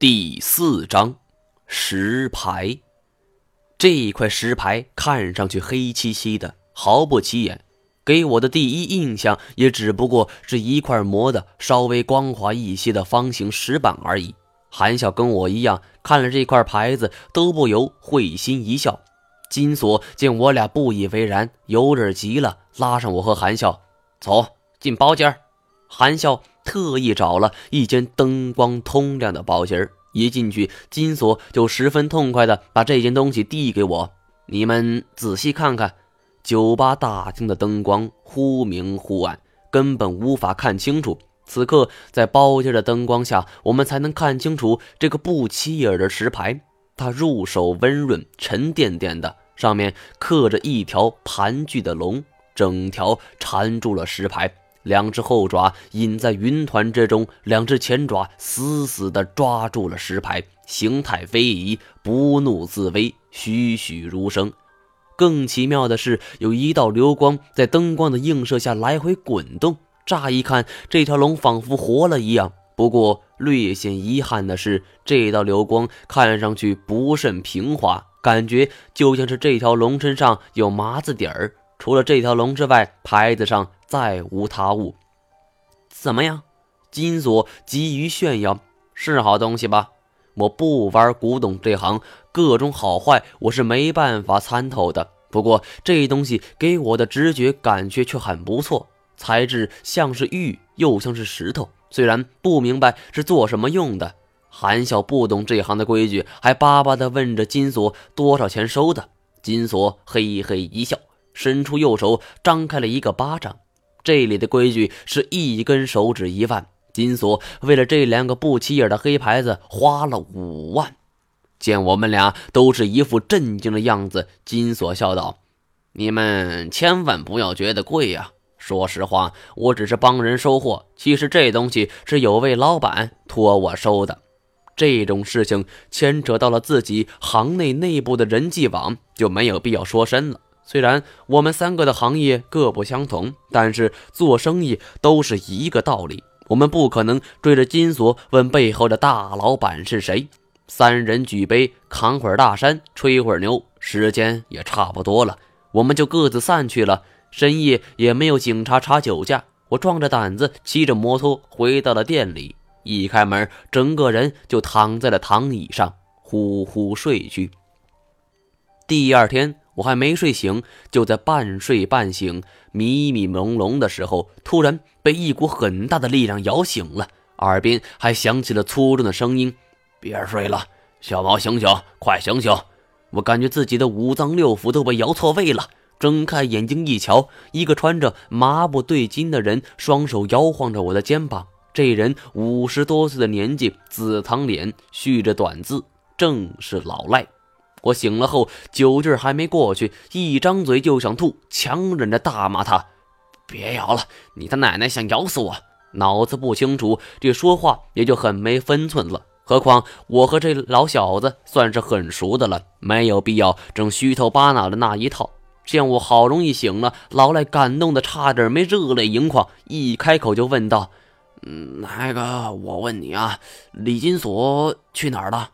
第四章，石牌。这一块石牌看上去黑漆漆的，毫不起眼，给我的第一印象也只不过是一块磨的稍微光滑一些的方形石板而已。韩笑跟我一样，看了这块牌子，都不由会心一笑。金锁见我俩不以为然，有点急了，拉上我和韩笑走进包间。韩笑。特意找了一间灯光通亮的包间一进去，金锁就十分痛快地把这件东西递给我。你们仔细看看，酒吧大厅的灯光忽明忽暗，根本无法看清楚。此刻，在包间的灯光下，我们才能看清楚这个不起眼的石牌。它入手温润、沉甸甸的，上面刻着一条盘踞的龙，整条缠住了石牌。两只后爪隐在云团之中，两只前爪死死地抓住了石牌，形态非移，不怒自威，栩栩如生。更奇妙的是，有一道流光在灯光的映射下来回滚动。乍一看，这条龙仿佛活了一样。不过，略显遗憾的是，这道流光看上去不甚平滑，感觉就像是这条龙身上有麻子底儿。除了这条龙之外，牌子上再无他物。怎么样？金锁急于炫耀，是好东西吧？我不玩古董这行，各种好坏我是没办法参透的。不过这东西给我的直觉感觉却很不错，材质像是玉，又像是石头。虽然不明白是做什么用的，韩笑不懂这行的规矩，还巴巴地问着金锁多少钱收的。金锁嘿嘿一笑。伸出右手，张开了一个巴掌。这里的规矩是一根手指一万。金锁为了这两个不起眼的黑牌子花了五万。见我们俩都是一副震惊的样子，金锁笑道：“你们千万不要觉得贵呀。说实话，我只是帮人收货。其实这东西是有位老板托我收的。这种事情牵扯到了自己行内内部的人际网，就没有必要说深了。”虽然我们三个的行业各不相同，但是做生意都是一个道理。我们不可能追着金锁问背后的大老板是谁。三人举杯，扛会儿大山，吹会儿牛，时间也差不多了，我们就各自散去了。深夜也没有警察查酒驾，我壮着胆子骑着摩托回到了店里。一开门，整个人就躺在了躺椅上，呼呼睡去。第二天。我还没睡醒，就在半睡半醒、迷迷朦胧的时候，突然被一股很大的力量摇醒了，耳边还响起了粗重的声音：“别睡了，小毛，醒醒，快醒醒！”我感觉自己的五脏六腑都被摇错位了，睁开眼睛一瞧，一个穿着麻布对襟的人双手摇晃着我的肩膀。这人五十多岁的年纪，紫堂脸，蓄着短字，正是老赖。我醒了后，酒劲还没过去，一张嘴就想吐，强忍着大骂他：“别摇了，你他奶奶想咬死我！”脑子不清楚，这说话也就很没分寸了。何况我和这老小子算是很熟的了，没有必要整虚头巴脑的那一套。见我好容易醒了，老赖感动的差点没热泪盈眶，一开口就问道：“嗯，那个，我问你啊，李金锁去哪儿了？”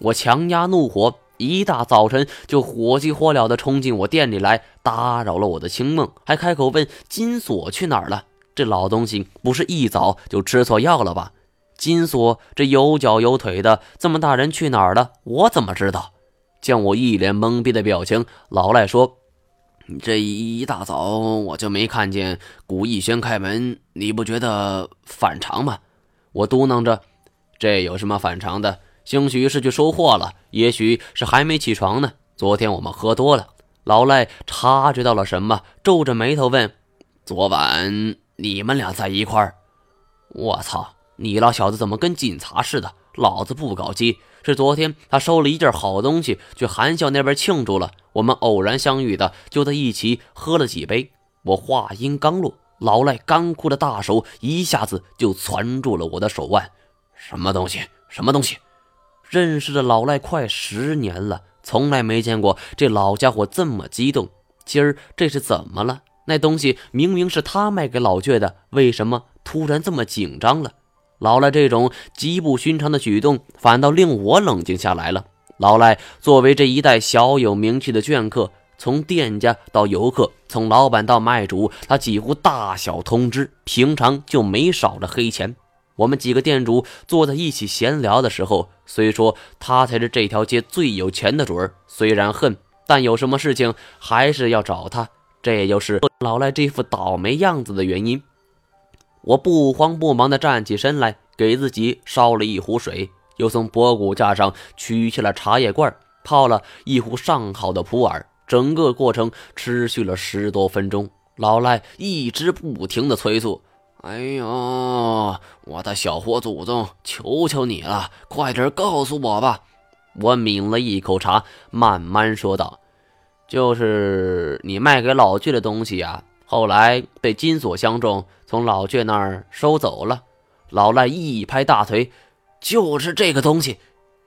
我强压怒火。一大早晨就火急火燎地冲进我店里来，打扰了我的清梦，还开口问金锁去哪儿了。这老东西不是一早就吃错药了吧？金锁这有脚有腿的，这么大人去哪儿了？我怎么知道？见我一脸懵逼的表情，老赖说：“这一大早我就没看见古逸轩开门，你不觉得反常吗？”我嘟囔着：“这有什么反常的？”兴许是去收货了，也许是还没起床呢。昨天我们喝多了，老赖察觉到了什么，皱着眉头问：“昨晚你们俩在一块儿？”我操，你老小子怎么跟警察似的？老子不搞基。是昨天他收了一件好东西，去韩笑那边庆祝了。我们偶然相遇的，就在一起喝了几杯。我话音刚落，老赖干枯的大手一下子就攥住了我的手腕。什么东西？什么东西？认识了老赖快十年了，从来没见过这老家伙这么激动。今儿这是怎么了？那东西明明是他卖给老倔的，为什么突然这么紧张了？老赖这种极不寻常的举动，反倒令我冷静下来了。老赖作为这一代小有名气的剑客，从店家到游客，从老板到卖主，他几乎大小通吃，平常就没少着黑钱。我们几个店主坐在一起闲聊的时候，虽说他才是这条街最有钱的主儿，虽然恨，但有什么事情还是要找他。这也就是老赖这副倒霉样子的原因。我不慌不忙地站起身来，给自己烧了一壶水，又从博古架上取下了茶叶罐，泡了一壶上好的普洱。整个过程持续了十多分钟，老赖一直不停地催促：“哎呦，我的小活祖宗，求求你了，快点告诉我吧！”我抿了一口茶，慢慢说道：“就是你卖给老倔的东西啊。”后来被金锁相中，从老倔那儿收走了。老赖一拍大腿，就是这个东西。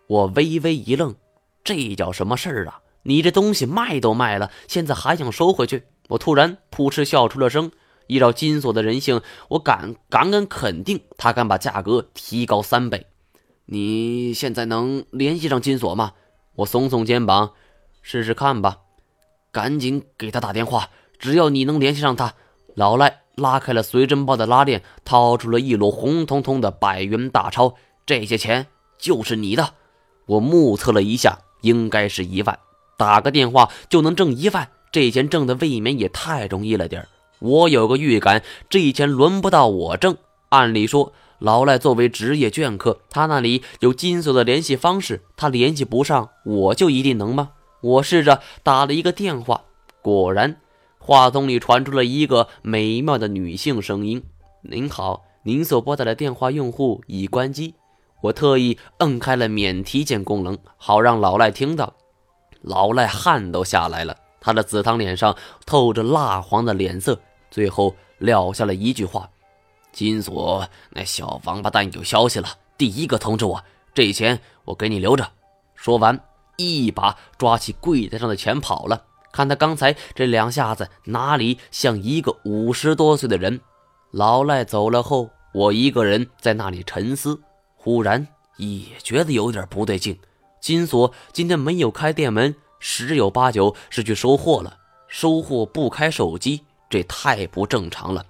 我微微一愣，这叫什么事儿啊？你这东西卖都卖了，现在还想收回去？我突然扑哧笑出了声。依照金锁的人性，我敢敢敢肯定，他敢把价格提高三倍。你现在能联系上金锁吗？我耸耸肩膀，试试看吧。赶紧给他打电话。只要你能联系上他，老赖拉开了随身包的拉链，掏出了一摞红彤彤的百元大钞。这些钱就是你的。我目测了一下，应该是一万。打个电话就能挣一万，这钱挣的未免也太容易了点儿我有个预感，这钱轮不到我挣。按理说，老赖作为职业剑客，他那里有金锁的联系方式，他联系不上，我就一定能吗？我试着打了一个电话，果然。话筒里传出了一个美妙的女性声音：“您好，您所拨打的电话用户已关机。”我特意摁开了免提键功能，好让老赖听到。老赖汗都下来了，他的紫堂脸上透着蜡黄的脸色，最后撂下了一句话：“金锁那小王八蛋有消息了，第一个通知我。这钱我给你留着。”说完，一把抓起柜台上的钱跑了。看他刚才这两下子，哪里像一个五十多岁的人？老赖走了后，我一个人在那里沉思，忽然也觉得有点不对劲。金锁今天没有开店门，十有八九是去收货了。收货不开手机，这太不正常了。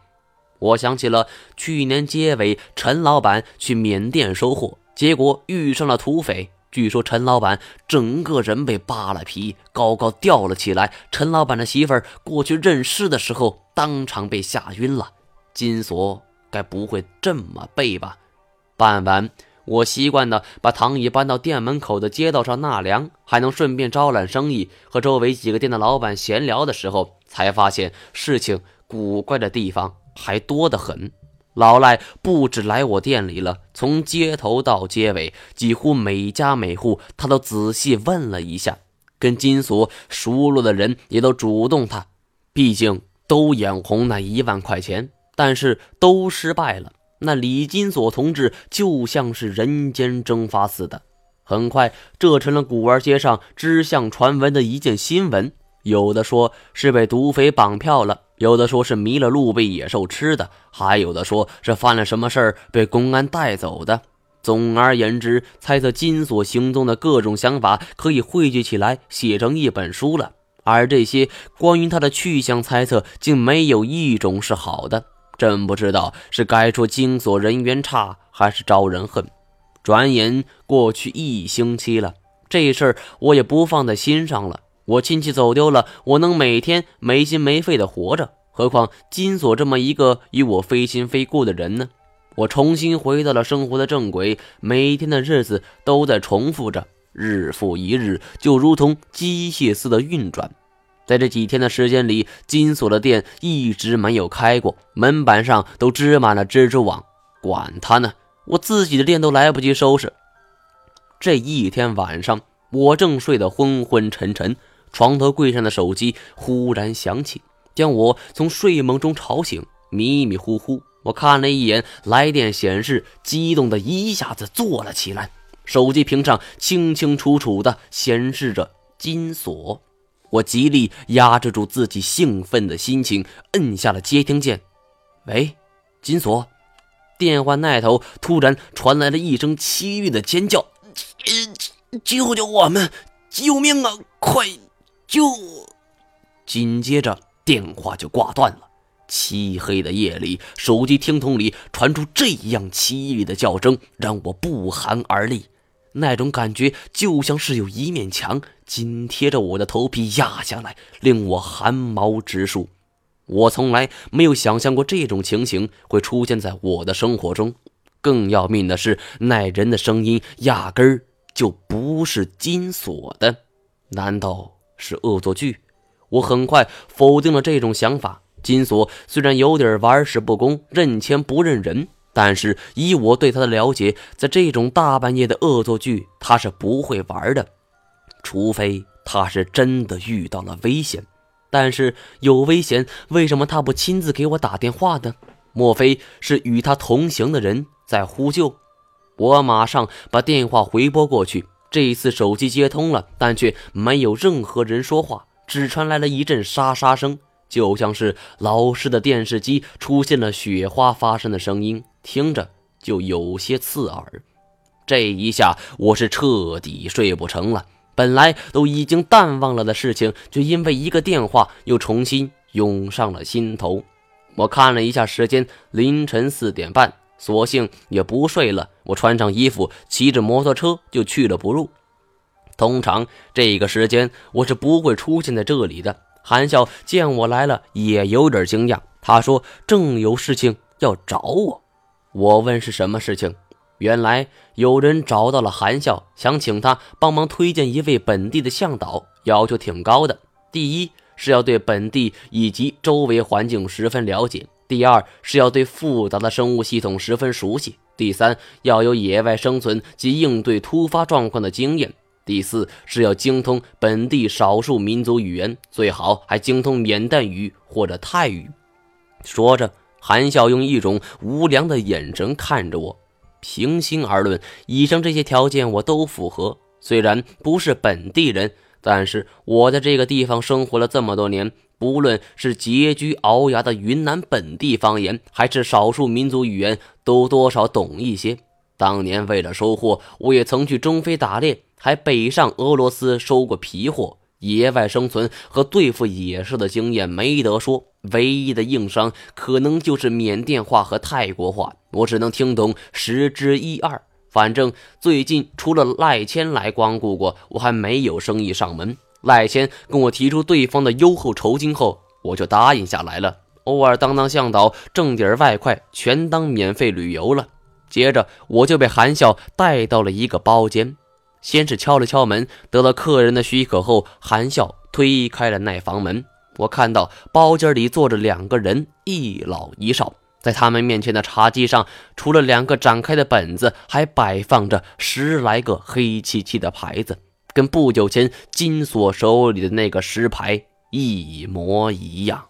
我想起了去年结尾，陈老板去缅甸收货，结果遇上了土匪。据说陈老板整个人被扒了皮，高高吊了起来。陈老板的媳妇儿过去认尸的时候，当场被吓晕了。金锁该不会这么背吧？傍晚，我习惯的把躺椅搬到店门口的街道上纳凉，还能顺便招揽生意。和周围几个店的老板闲聊的时候，才发现事情古怪的地方还多得很。老赖不止来我店里了，从街头到街尾，几乎每家每户他都仔细问了一下。跟金锁熟络的人也都主动他，毕竟都眼红那一万块钱，但是都失败了。那李金锁同志就像是人间蒸发似的，很快这成了古玩街上知相传闻的一件新闻。有的说是被毒匪绑票了。有的说是迷了路被野兽吃的，还有的说是犯了什么事儿被公安带走的。总而言之，猜测金锁行踪的各种想法可以汇聚起来写成一本书了。而这些关于他的去向猜测，竟没有一种是好的。真不知道是该说金锁人缘差，还是招人恨。转眼过去一星期了，这事儿我也不放在心上了。我亲戚走丢了，我能每天没心没肺的活着，何况金锁这么一个与我非亲非故的人呢？我重新回到了生活的正轨，每天的日子都在重复着，日复一日，就如同机械似的运转。在这几天的时间里，金锁的店一直没有开过，门板上都织满了蜘蛛网。管他呢，我自己的店都来不及收拾。这一天晚上，我正睡得昏昏沉沉。床头柜上的手机忽然响起，将我从睡梦中吵醒。迷迷糊糊，我看了一眼来电显示，激动的一下子坐了起来。手机屏上清清楚楚的显示着金锁。我极力压制住自己兴奋的心情，摁下了接听键。喂，金锁。电话那头突然传来了一声凄厉的尖叫：“救救我们！救命啊！快就！”紧接着电话就挂断了。漆黑的夜里，手机听筒里传出这样凄厉的叫声，让我不寒而栗。那种感觉就像是有一面墙紧贴着我的头皮压下来，令我汗毛直竖。我从来没有想象过这种情形会出现在我的生活中。更要命的是，那人的声音压根儿就不是金锁的，难道是恶作剧？我很快否定了这种想法。金锁虽然有点玩世不恭、认钱不认人，但是以我对他的了解，在这种大半夜的恶作剧，他是不会玩的，除非他是真的遇到了危险。但是有危险，为什么他不亲自给我打电话呢？莫非是与他同行的人在呼救？我马上把电话回拨过去，这一次手机接通了，但却没有任何人说话，只传来了一阵沙沙声。就像是老式的电视机出现了雪花发生的声音，听着就有些刺耳。这一下我是彻底睡不成了，本来都已经淡忘了的事情，却因为一个电话又重新涌上了心头。我看了一下时间，凌晨四点半，索性也不睡了。我穿上衣服，骑着摩托车就去了不入。通常这个时间我是不会出现在这里的。韩笑见我来了，也有点惊讶。他说：“正有事情要找我。”我问：“是什么事情？”原来有人找到了韩笑，想请他帮忙推荐一位本地的向导，要求挺高的。第一是要对本地以及周围环境十分了解；第二是要对复杂的生物系统十分熟悉；第三要有野外生存及应对突发状况的经验。第四是要精通本地少数民族语言，最好还精通缅甸语或者泰语。说着，韩笑用一种无良的眼神看着我。平心而论，以上这些条件我都符合。虽然不是本地人，但是我在这个地方生活了这么多年，不论是拮据熬牙的云南本地方言，还是少数民族语言，都多少懂一些。当年为了收获，我也曾去中非打猎。还北上俄罗斯收过皮货，野外生存和对付野兽的经验没得说，唯一的硬伤可能就是缅甸话和泰国话，我只能听懂十之一二。反正最近除了赖谦来光顾过，我还没有生意上门。赖谦跟我提出对方的优厚酬金后，我就答应下来了，偶尔当当向导，挣点外快，全当免费旅游了。接着我就被韩笑带到了一个包间。先是敲了敲门，得到客人的许可后，韩笑推开了那房门。我看到包间里坐着两个人，一老一少。在他们面前的茶几上，除了两个展开的本子，还摆放着十来个黑漆漆的牌子，跟不久前金锁手里的那个石牌一模一样。